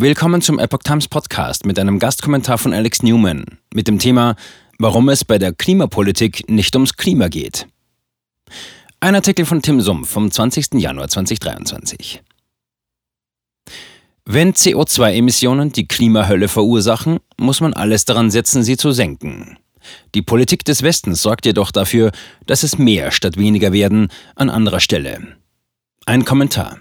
Willkommen zum Epoch Times Podcast mit einem Gastkommentar von Alex Newman mit dem Thema Warum es bei der Klimapolitik nicht ums Klima geht. Ein Artikel von Tim Sumpf vom 20. Januar 2023. Wenn CO2-Emissionen die Klimahölle verursachen, muss man alles daran setzen, sie zu senken. Die Politik des Westens sorgt jedoch dafür, dass es mehr statt weniger werden an anderer Stelle. Ein Kommentar.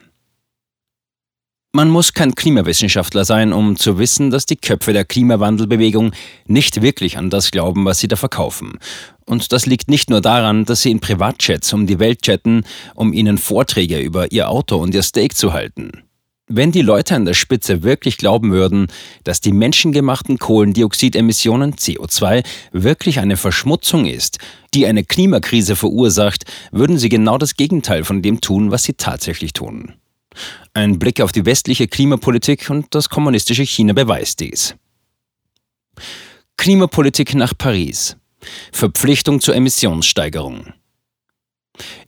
Man muss kein Klimawissenschaftler sein, um zu wissen, dass die Köpfe der Klimawandelbewegung nicht wirklich an das glauben, was sie da verkaufen. Und das liegt nicht nur daran, dass sie in Privatjets um die Welt chatten, um ihnen Vorträge über ihr Auto und ihr Steak zu halten. Wenn die Leute an der Spitze wirklich glauben würden, dass die menschengemachten Kohlendioxidemissionen CO2 wirklich eine Verschmutzung ist, die eine Klimakrise verursacht, würden sie genau das Gegenteil von dem tun, was sie tatsächlich tun. Ein Blick auf die westliche Klimapolitik und das kommunistische China beweist dies. Klimapolitik nach Paris. Verpflichtung zur Emissionssteigerung.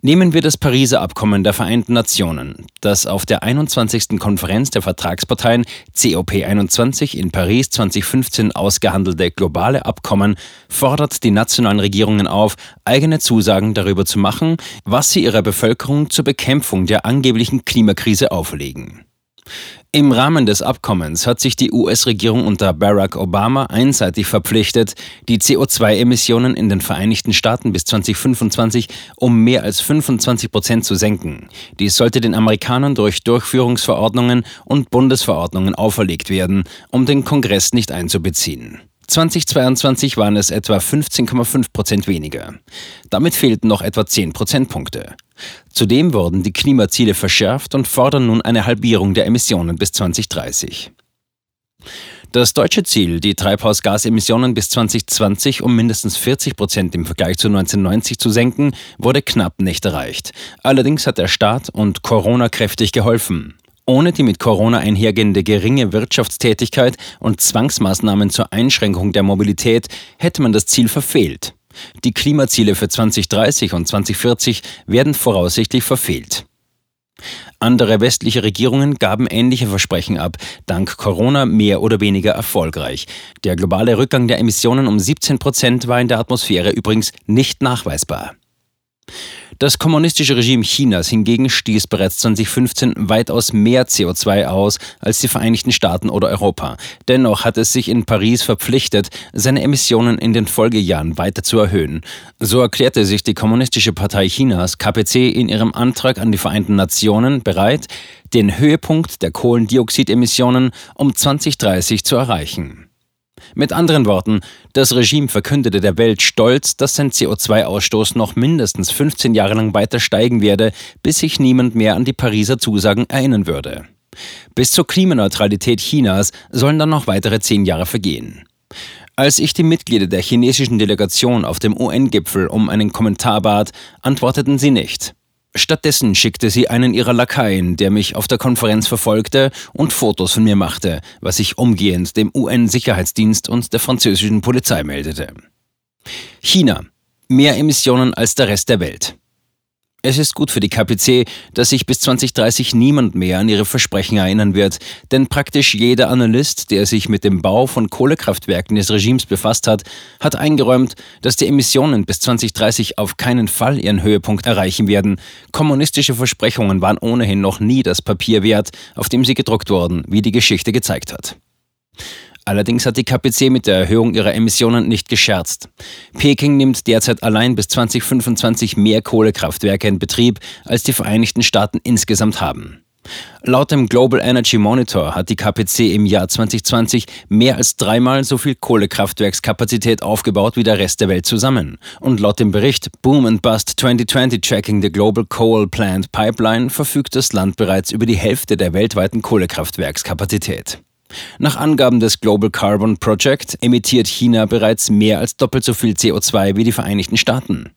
Nehmen wir das Pariser Abkommen der Vereinten Nationen, das auf der 21. Konferenz der Vertragsparteien COP21 in Paris 2015 ausgehandelte globale Abkommen fordert die nationalen Regierungen auf, eigene Zusagen darüber zu machen, was sie ihrer Bevölkerung zur Bekämpfung der angeblichen Klimakrise auferlegen. Im Rahmen des Abkommens hat sich die US-Regierung unter Barack Obama einseitig verpflichtet, die CO2-Emissionen in den Vereinigten Staaten bis 2025 um mehr als 25 Prozent zu senken. Dies sollte den Amerikanern durch Durchführungsverordnungen und Bundesverordnungen auferlegt werden, um den Kongress nicht einzubeziehen. 2022 waren es etwa 15,5 Prozent weniger. Damit fehlten noch etwa 10 Prozentpunkte. Zudem wurden die Klimaziele verschärft und fordern nun eine Halbierung der Emissionen bis 2030. Das deutsche Ziel, die Treibhausgasemissionen bis 2020 um mindestens 40 Prozent im Vergleich zu 1990 zu senken, wurde knapp nicht erreicht. Allerdings hat der Staat und Corona kräftig geholfen. Ohne die mit Corona einhergehende geringe Wirtschaftstätigkeit und Zwangsmaßnahmen zur Einschränkung der Mobilität hätte man das Ziel verfehlt. Die Klimaziele für 2030 und 2040 werden voraussichtlich verfehlt. Andere westliche Regierungen gaben ähnliche Versprechen ab, dank Corona mehr oder weniger erfolgreich. Der globale Rückgang der Emissionen um 17 Prozent war in der Atmosphäre übrigens nicht nachweisbar. Das kommunistische Regime Chinas hingegen stieß bereits 2015 weitaus mehr CO2 aus als die Vereinigten Staaten oder Europa. Dennoch hat es sich in Paris verpflichtet, seine Emissionen in den Folgejahren weiter zu erhöhen. So erklärte sich die Kommunistische Partei Chinas KPC in ihrem Antrag an die Vereinten Nationen bereit, den Höhepunkt der Kohlendioxidemissionen um 2030 zu erreichen. Mit anderen Worten, das Regime verkündete der Welt stolz, dass sein CO2-Ausstoß noch mindestens 15 Jahre lang weiter steigen werde, bis sich niemand mehr an die Pariser Zusagen erinnern würde. Bis zur Klimaneutralität Chinas sollen dann noch weitere zehn Jahre vergehen. Als ich die Mitglieder der chinesischen Delegation auf dem UN-Gipfel um einen Kommentar bat, antworteten sie nicht. Stattdessen schickte sie einen ihrer Lakaien, der mich auf der Konferenz verfolgte und Fotos von mir machte, was ich umgehend dem UN-Sicherheitsdienst und der französischen Polizei meldete. China. Mehr Emissionen als der Rest der Welt. Es ist gut für die KPC, dass sich bis 2030 niemand mehr an ihre Versprechen erinnern wird, denn praktisch jeder Analyst, der sich mit dem Bau von Kohlekraftwerken des Regimes befasst hat, hat eingeräumt, dass die Emissionen bis 2030 auf keinen Fall ihren Höhepunkt erreichen werden. Kommunistische Versprechungen waren ohnehin noch nie das Papier wert, auf dem sie gedruckt wurden, wie die Geschichte gezeigt hat. Allerdings hat die KPC mit der Erhöhung ihrer Emissionen nicht gescherzt. Peking nimmt derzeit allein bis 2025 mehr Kohlekraftwerke in Betrieb, als die Vereinigten Staaten insgesamt haben. Laut dem Global Energy Monitor hat die KPC im Jahr 2020 mehr als dreimal so viel Kohlekraftwerkskapazität aufgebaut wie der Rest der Welt zusammen. Und laut dem Bericht Boom and Bust 2020 Tracking the Global Coal Plant Pipeline verfügt das Land bereits über die Hälfte der weltweiten Kohlekraftwerkskapazität. Nach Angaben des Global Carbon Project emittiert China bereits mehr als doppelt so viel CO2 wie die Vereinigten Staaten.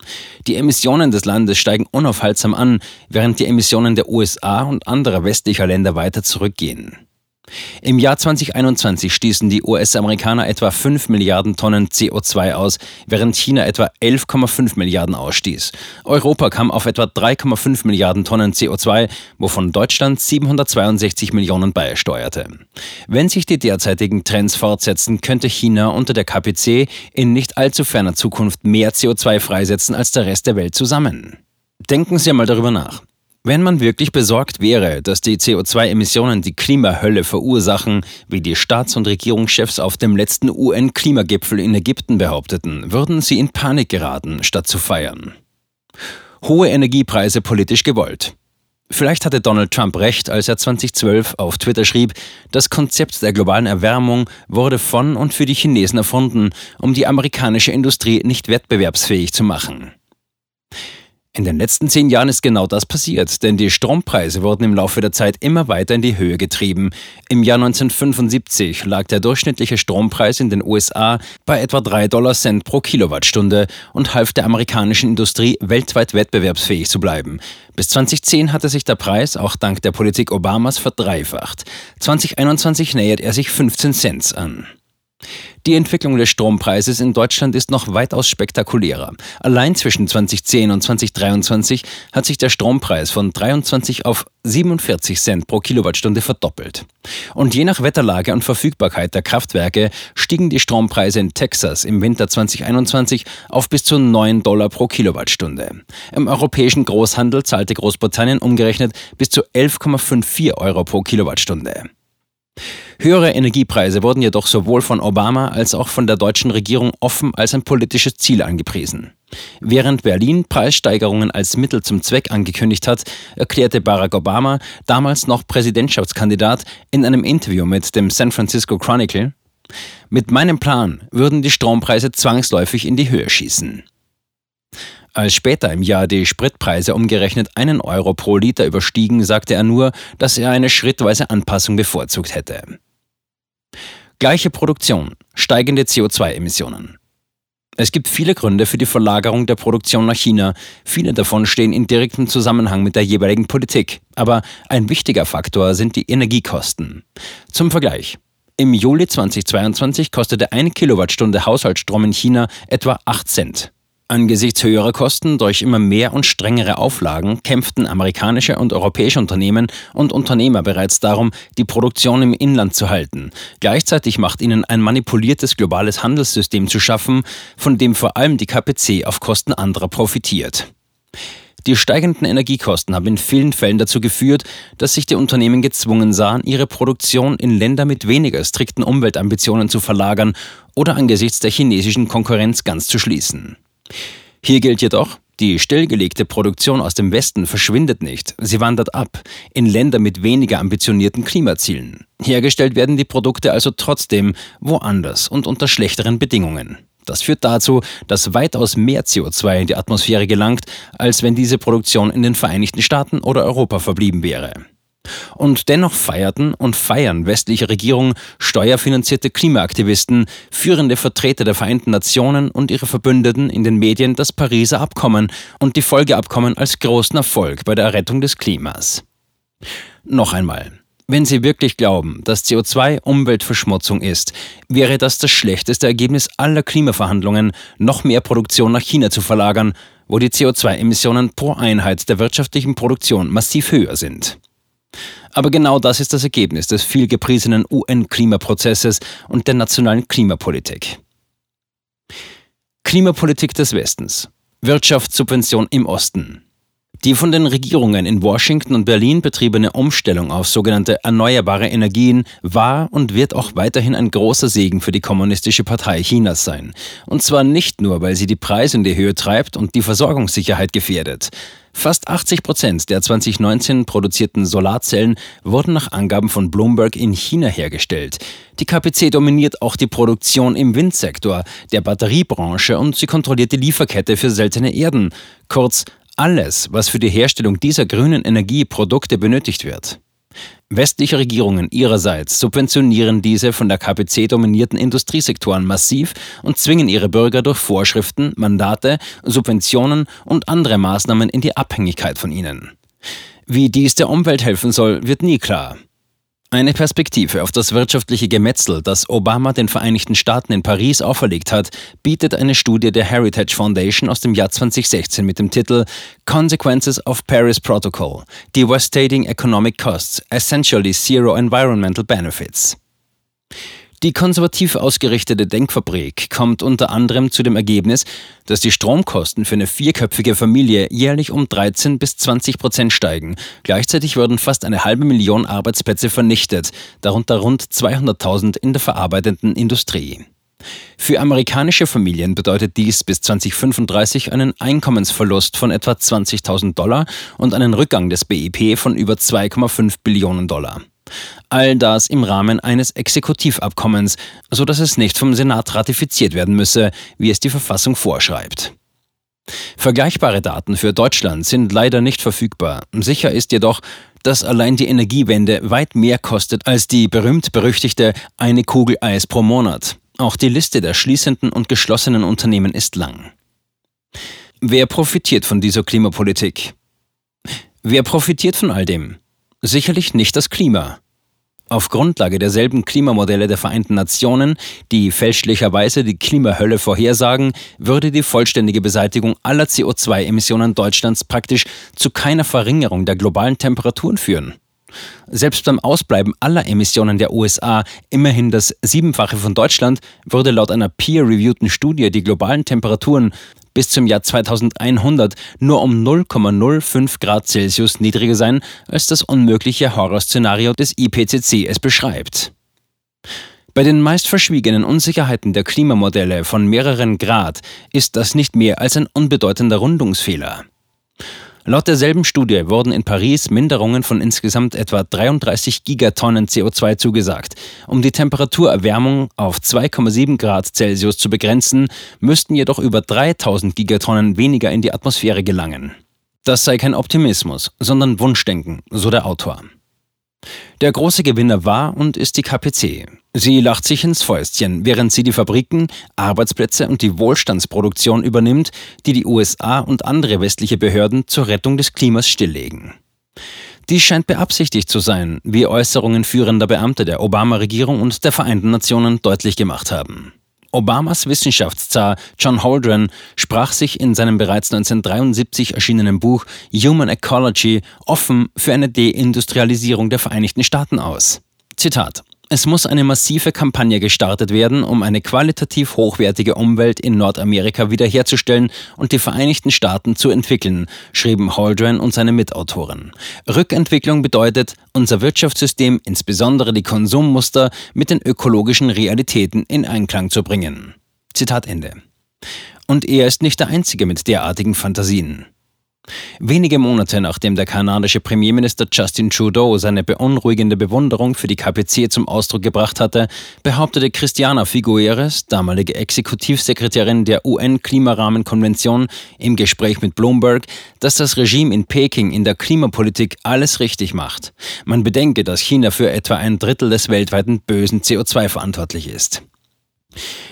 Die Emissionen des Landes steigen unaufhaltsam an, während die Emissionen der USA und anderer westlicher Länder weiter zurückgehen. Im Jahr 2021 stießen die US-Amerikaner etwa 5 Milliarden Tonnen CO2 aus, während China etwa 11,5 Milliarden ausstieß. Europa kam auf etwa 3,5 Milliarden Tonnen CO2, wovon Deutschland 762 Millionen beisteuerte. Wenn sich die derzeitigen Trends fortsetzen, könnte China unter der KPC in nicht allzu ferner Zukunft mehr CO2 freisetzen als der Rest der Welt zusammen. Denken Sie einmal darüber nach. Wenn man wirklich besorgt wäre, dass die CO2-Emissionen die Klimahölle verursachen, wie die Staats- und Regierungschefs auf dem letzten UN-Klimagipfel in Ägypten behaupteten, würden sie in Panik geraten, statt zu feiern. Hohe Energiepreise politisch gewollt. Vielleicht hatte Donald Trump recht, als er 2012 auf Twitter schrieb, das Konzept der globalen Erwärmung wurde von und für die Chinesen erfunden, um die amerikanische Industrie nicht wettbewerbsfähig zu machen. In den letzten zehn Jahren ist genau das passiert, denn die Strompreise wurden im Laufe der Zeit immer weiter in die Höhe getrieben. Im Jahr 1975 lag der durchschnittliche Strompreis in den USA bei etwa 3 Dollar Cent pro Kilowattstunde und half der amerikanischen Industrie weltweit wettbewerbsfähig zu bleiben. Bis 2010 hatte sich der Preis auch dank der Politik Obamas verdreifacht. 2021 nähert er sich 15 Cent an. Die Entwicklung des Strompreises in Deutschland ist noch weitaus spektakulärer. Allein zwischen 2010 und 2023 hat sich der Strompreis von 23 auf 47 Cent pro Kilowattstunde verdoppelt. Und je nach Wetterlage und Verfügbarkeit der Kraftwerke stiegen die Strompreise in Texas im Winter 2021 auf bis zu 9 Dollar pro Kilowattstunde. Im europäischen Großhandel zahlte Großbritannien umgerechnet bis zu 11,54 Euro pro Kilowattstunde. Höhere Energiepreise wurden jedoch sowohl von Obama als auch von der deutschen Regierung offen als ein politisches Ziel angepriesen. Während Berlin Preissteigerungen als Mittel zum Zweck angekündigt hat, erklärte Barack Obama, damals noch Präsidentschaftskandidat, in einem Interview mit dem San Francisco Chronicle, mit meinem Plan würden die Strompreise zwangsläufig in die Höhe schießen. Als später im Jahr die Spritpreise umgerechnet einen Euro pro Liter überstiegen, sagte er nur, dass er eine schrittweise Anpassung bevorzugt hätte. Gleiche Produktion, steigende CO2-Emissionen. Es gibt viele Gründe für die Verlagerung der Produktion nach China. Viele davon stehen in direktem Zusammenhang mit der jeweiligen Politik. Aber ein wichtiger Faktor sind die Energiekosten. Zum Vergleich. Im Juli 2022 kostete eine Kilowattstunde Haushaltsstrom in China etwa 8 Cent. Angesichts höherer Kosten durch immer mehr und strengere Auflagen kämpften amerikanische und europäische Unternehmen und Unternehmer bereits darum, die Produktion im Inland zu halten. Gleichzeitig macht ihnen ein manipuliertes globales Handelssystem zu schaffen, von dem vor allem die KPC auf Kosten anderer profitiert. Die steigenden Energiekosten haben in vielen Fällen dazu geführt, dass sich die Unternehmen gezwungen sahen, ihre Produktion in Länder mit weniger strikten Umweltambitionen zu verlagern oder angesichts der chinesischen Konkurrenz ganz zu schließen. Hier gilt jedoch, die stillgelegte Produktion aus dem Westen verschwindet nicht, sie wandert ab in Länder mit weniger ambitionierten Klimazielen. Hergestellt werden die Produkte also trotzdem woanders und unter schlechteren Bedingungen. Das führt dazu, dass weitaus mehr CO2 in die Atmosphäre gelangt, als wenn diese Produktion in den Vereinigten Staaten oder Europa verblieben wäre. Und dennoch feierten und feiern westliche Regierungen, steuerfinanzierte Klimaaktivisten, führende Vertreter der Vereinten Nationen und ihre Verbündeten in den Medien das Pariser Abkommen und die Folgeabkommen als großen Erfolg bei der Errettung des Klimas. Noch einmal. Wenn Sie wirklich glauben, dass CO2 Umweltverschmutzung ist, wäre das das schlechteste Ergebnis aller Klimaverhandlungen, noch mehr Produktion nach China zu verlagern, wo die CO2-Emissionen pro Einheit der wirtschaftlichen Produktion massiv höher sind. Aber genau das ist das Ergebnis des vielgepriesenen UN-Klimaprozesses und der nationalen Klimapolitik. Klimapolitik des Westens. Wirtschaftssubvention im Osten. Die von den Regierungen in Washington und Berlin betriebene Umstellung auf sogenannte erneuerbare Energien war und wird auch weiterhin ein großer Segen für die Kommunistische Partei Chinas sein. Und zwar nicht nur, weil sie die Preise in die Höhe treibt und die Versorgungssicherheit gefährdet. Fast 80 Prozent der 2019 produzierten Solarzellen wurden nach Angaben von Bloomberg in China hergestellt. Die KPC dominiert auch die Produktion im Windsektor, der Batteriebranche und sie kontrolliert die Lieferkette für seltene Erden. Kurz alles, was für die Herstellung dieser grünen Energie Produkte benötigt wird. Westliche Regierungen ihrerseits subventionieren diese von der KPC dominierten Industriesektoren massiv und zwingen ihre Bürger durch Vorschriften, Mandate, Subventionen und andere Maßnahmen in die Abhängigkeit von ihnen. Wie dies der Umwelt helfen soll, wird nie klar. Eine Perspektive auf das wirtschaftliche Gemetzel, das Obama den Vereinigten Staaten in Paris auferlegt hat, bietet eine Studie der Heritage Foundation aus dem Jahr 2016 mit dem Titel Consequences of Paris Protocol: Devastating Economic Costs, Essentially Zero Environmental Benefits. Die konservativ ausgerichtete Denkfabrik kommt unter anderem zu dem Ergebnis, dass die Stromkosten für eine vierköpfige Familie jährlich um 13 bis 20 Prozent steigen. Gleichzeitig würden fast eine halbe Million Arbeitsplätze vernichtet, darunter rund 200.000 in der verarbeitenden Industrie. Für amerikanische Familien bedeutet dies bis 2035 einen Einkommensverlust von etwa 20.000 Dollar und einen Rückgang des BIP von über 2,5 Billionen Dollar. All das im Rahmen eines Exekutivabkommens, so dass es nicht vom Senat ratifiziert werden müsse, wie es die Verfassung vorschreibt. Vergleichbare Daten für Deutschland sind leider nicht verfügbar. Sicher ist jedoch, dass allein die Energiewende weit mehr kostet als die berühmt-berüchtigte eine Kugel Eis pro Monat. Auch die Liste der schließenden und geschlossenen Unternehmen ist lang. Wer profitiert von dieser Klimapolitik? Wer profitiert von all dem? Sicherlich nicht das Klima. Auf Grundlage derselben Klimamodelle der Vereinten Nationen, die fälschlicherweise die Klimahölle vorhersagen, würde die vollständige Beseitigung aller CO2-Emissionen Deutschlands praktisch zu keiner Verringerung der globalen Temperaturen führen. Selbst beim Ausbleiben aller Emissionen der USA, immerhin das Siebenfache von Deutschland, würde laut einer peer-reviewten Studie die globalen Temperaturen bis zum Jahr 2100 nur um 0,05 Grad Celsius niedriger sein, als das unmögliche Horrorszenario des IPCC es beschreibt. Bei den meist verschwiegenen Unsicherheiten der Klimamodelle von mehreren Grad ist das nicht mehr als ein unbedeutender Rundungsfehler. Laut derselben Studie wurden in Paris Minderungen von insgesamt etwa 33 Gigatonnen CO2 zugesagt. Um die Temperaturerwärmung auf 2,7 Grad Celsius zu begrenzen, müssten jedoch über 3000 Gigatonnen weniger in die Atmosphäre gelangen. Das sei kein Optimismus, sondern Wunschdenken, so der Autor. Der große Gewinner war und ist die KPC. Sie lacht sich ins Fäustchen, während sie die Fabriken, Arbeitsplätze und die Wohlstandsproduktion übernimmt, die die USA und andere westliche Behörden zur Rettung des Klimas stilllegen. Dies scheint beabsichtigt zu sein, wie Äußerungen führender Beamte der Obama-Regierung und der Vereinten Nationen deutlich gemacht haben. Obamas Wissenschaftszar John Holdren sprach sich in seinem bereits 1973 erschienenen Buch Human Ecology offen für eine Deindustrialisierung der Vereinigten Staaten aus. Zitat es muss eine massive Kampagne gestartet werden, um eine qualitativ hochwertige Umwelt in Nordamerika wiederherzustellen und die Vereinigten Staaten zu entwickeln, schrieben Holdren und seine Mitautoren. Rückentwicklung bedeutet, unser Wirtschaftssystem, insbesondere die Konsummuster, mit den ökologischen Realitäten in Einklang zu bringen. Zitat Ende. Und er ist nicht der Einzige mit derartigen Fantasien. Wenige Monate nachdem der kanadische Premierminister Justin Trudeau seine beunruhigende Bewunderung für die KPC zum Ausdruck gebracht hatte, behauptete Christiana Figueres, damalige Exekutivsekretärin der UN-Klimarahmenkonvention, im Gespräch mit Bloomberg, dass das Regime in Peking in der Klimapolitik alles richtig macht. Man bedenke, dass China für etwa ein Drittel des weltweiten bösen CO2 verantwortlich ist.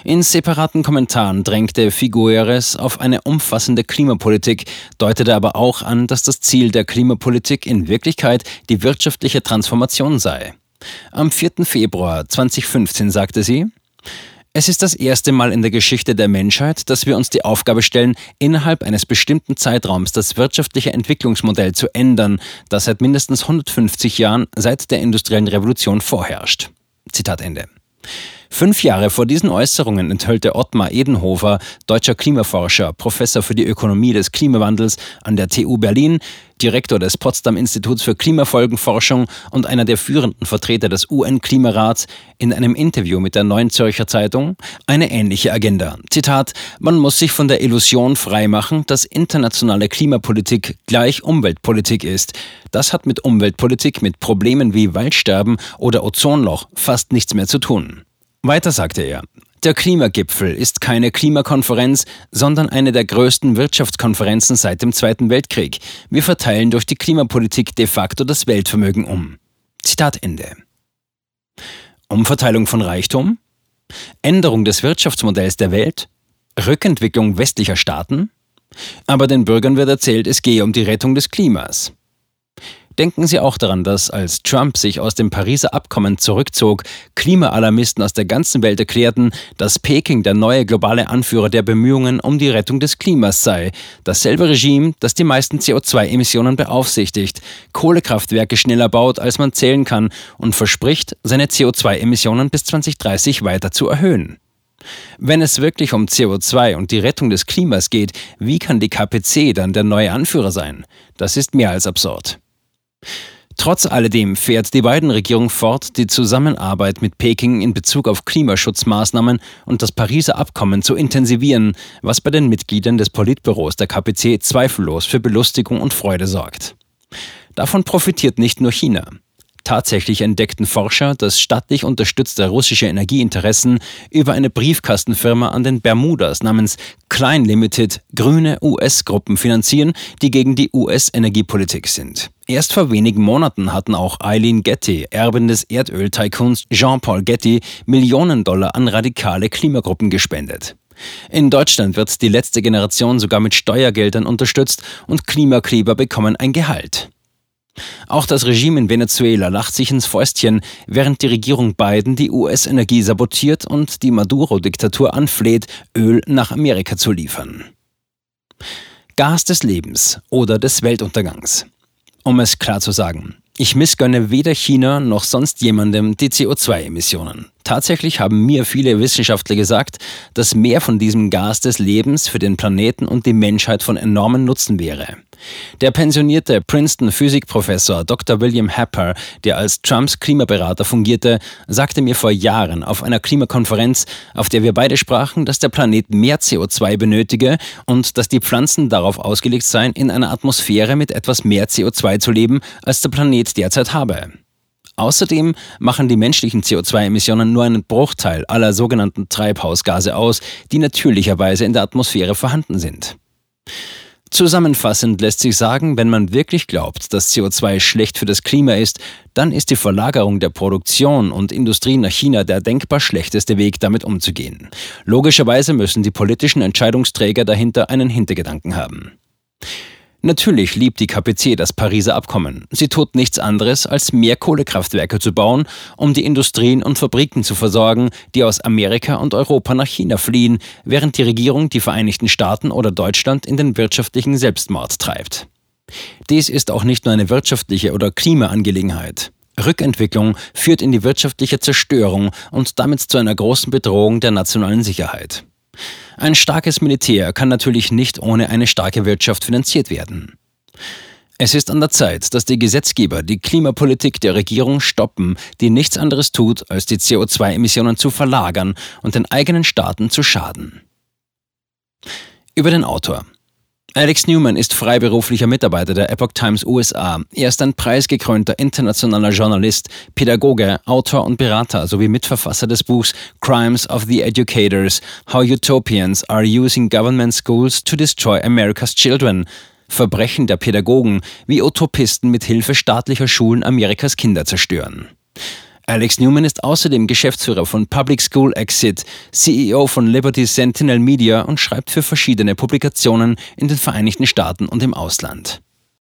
In separaten Kommentaren drängte Figueres auf eine umfassende Klimapolitik, deutete aber auch an, dass das Ziel der Klimapolitik in Wirklichkeit die wirtschaftliche Transformation sei. Am 4. Februar 2015 sagte sie, es ist das erste Mal in der Geschichte der Menschheit, dass wir uns die Aufgabe stellen, innerhalb eines bestimmten Zeitraums das wirtschaftliche Entwicklungsmodell zu ändern, das seit mindestens 150 Jahren seit der industriellen Revolution vorherrscht. Zitat Ende. Fünf Jahre vor diesen Äußerungen enthüllte Ottmar Edenhofer, deutscher Klimaforscher, Professor für die Ökonomie des Klimawandels an der TU Berlin, Direktor des Potsdam Instituts für Klimafolgenforschung und einer der führenden Vertreter des UN-Klimarats, in einem Interview mit der Neuen Zürcher Zeitung eine ähnliche Agenda. Zitat: Man muss sich von der Illusion freimachen, dass internationale Klimapolitik gleich Umweltpolitik ist. Das hat mit Umweltpolitik, mit Problemen wie Waldsterben oder Ozonloch fast nichts mehr zu tun. Weiter sagte er, der Klimagipfel ist keine Klimakonferenz, sondern eine der größten Wirtschaftskonferenzen seit dem Zweiten Weltkrieg. Wir verteilen durch die Klimapolitik de facto das Weltvermögen um. Zitat Ende. Umverteilung von Reichtum? Änderung des Wirtschaftsmodells der Welt? Rückentwicklung westlicher Staaten? Aber den Bürgern wird erzählt, es gehe um die Rettung des Klimas. Denken Sie auch daran, dass als Trump sich aus dem Pariser Abkommen zurückzog, Klimaalarmisten aus der ganzen Welt erklärten, dass Peking der neue globale Anführer der Bemühungen um die Rettung des Klimas sei. Dasselbe Regime, das die meisten CO2-Emissionen beaufsichtigt, Kohlekraftwerke schneller baut, als man zählen kann und verspricht, seine CO2-Emissionen bis 2030 weiter zu erhöhen. Wenn es wirklich um CO2 und die Rettung des Klimas geht, wie kann die KPC dann der neue Anführer sein? Das ist mehr als absurd. Trotz alledem fährt die Biden-Regierung fort, die Zusammenarbeit mit Peking in Bezug auf Klimaschutzmaßnahmen und das Pariser Abkommen zu intensivieren, was bei den Mitgliedern des Politbüros der KPC zweifellos für Belustigung und Freude sorgt. Davon profitiert nicht nur China. Tatsächlich entdeckten Forscher, dass staatlich unterstützte russische Energieinteressen über eine Briefkastenfirma an den Bermudas namens Klein Limited grüne US-Gruppen finanzieren, die gegen die US-Energiepolitik sind. Erst vor wenigen Monaten hatten auch Eileen Getty, Erbin des Erdöl-Tycoons Jean-Paul Getty, Millionen Dollar an radikale Klimagruppen gespendet. In Deutschland wird die letzte Generation sogar mit Steuergeldern unterstützt und Klimakleber bekommen ein Gehalt. Auch das Regime in Venezuela lacht sich ins Fäustchen, während die Regierung Biden die US-Energie sabotiert und die Maduro-Diktatur anfleht, Öl nach Amerika zu liefern. Gas des Lebens oder des Weltuntergangs. Um es klar zu sagen, ich missgönne weder China noch sonst jemandem die CO2-Emissionen. Tatsächlich haben mir viele Wissenschaftler gesagt, dass mehr von diesem Gas des Lebens für den Planeten und die Menschheit von enormen Nutzen wäre. Der pensionierte Princeton-Physikprofessor Dr. William Happer, der als Trumps Klimaberater fungierte, sagte mir vor Jahren auf einer Klimakonferenz, auf der wir beide sprachen, dass der Planet mehr CO2 benötige und dass die Pflanzen darauf ausgelegt seien, in einer Atmosphäre mit etwas mehr CO2 zu leben, als der Planet derzeit habe. Außerdem machen die menschlichen CO2-Emissionen nur einen Bruchteil aller sogenannten Treibhausgase aus, die natürlicherweise in der Atmosphäre vorhanden sind. Zusammenfassend lässt sich sagen, wenn man wirklich glaubt, dass CO2 schlecht für das Klima ist, dann ist die Verlagerung der Produktion und Industrie nach China der denkbar schlechteste Weg, damit umzugehen. Logischerweise müssen die politischen Entscheidungsträger dahinter einen Hintergedanken haben. Natürlich liebt die KPC das Pariser Abkommen. Sie tut nichts anderes, als mehr Kohlekraftwerke zu bauen, um die Industrien und Fabriken zu versorgen, die aus Amerika und Europa nach China fliehen, während die Regierung die Vereinigten Staaten oder Deutschland in den wirtschaftlichen Selbstmord treibt. Dies ist auch nicht nur eine wirtschaftliche oder Klimaangelegenheit. Rückentwicklung führt in die wirtschaftliche Zerstörung und damit zu einer großen Bedrohung der nationalen Sicherheit. Ein starkes Militär kann natürlich nicht ohne eine starke Wirtschaft finanziert werden. Es ist an der Zeit, dass die Gesetzgeber die Klimapolitik der Regierung stoppen, die nichts anderes tut, als die CO2-Emissionen zu verlagern und den eigenen Staaten zu schaden. Über den Autor. Alex Newman ist freiberuflicher Mitarbeiter der Epoch Times USA. Er ist ein preisgekrönter internationaler Journalist, Pädagoge, Autor und Berater sowie Mitverfasser des Buchs Crimes of the Educators: How Utopians are Using Government Schools to Destroy America's Children. Verbrechen der Pädagogen, wie Utopisten mit Hilfe staatlicher Schulen Amerikas Kinder zerstören. Alex Newman ist außerdem Geschäftsführer von Public School Exit, CEO von Liberty Sentinel Media und schreibt für verschiedene Publikationen in den Vereinigten Staaten und im Ausland.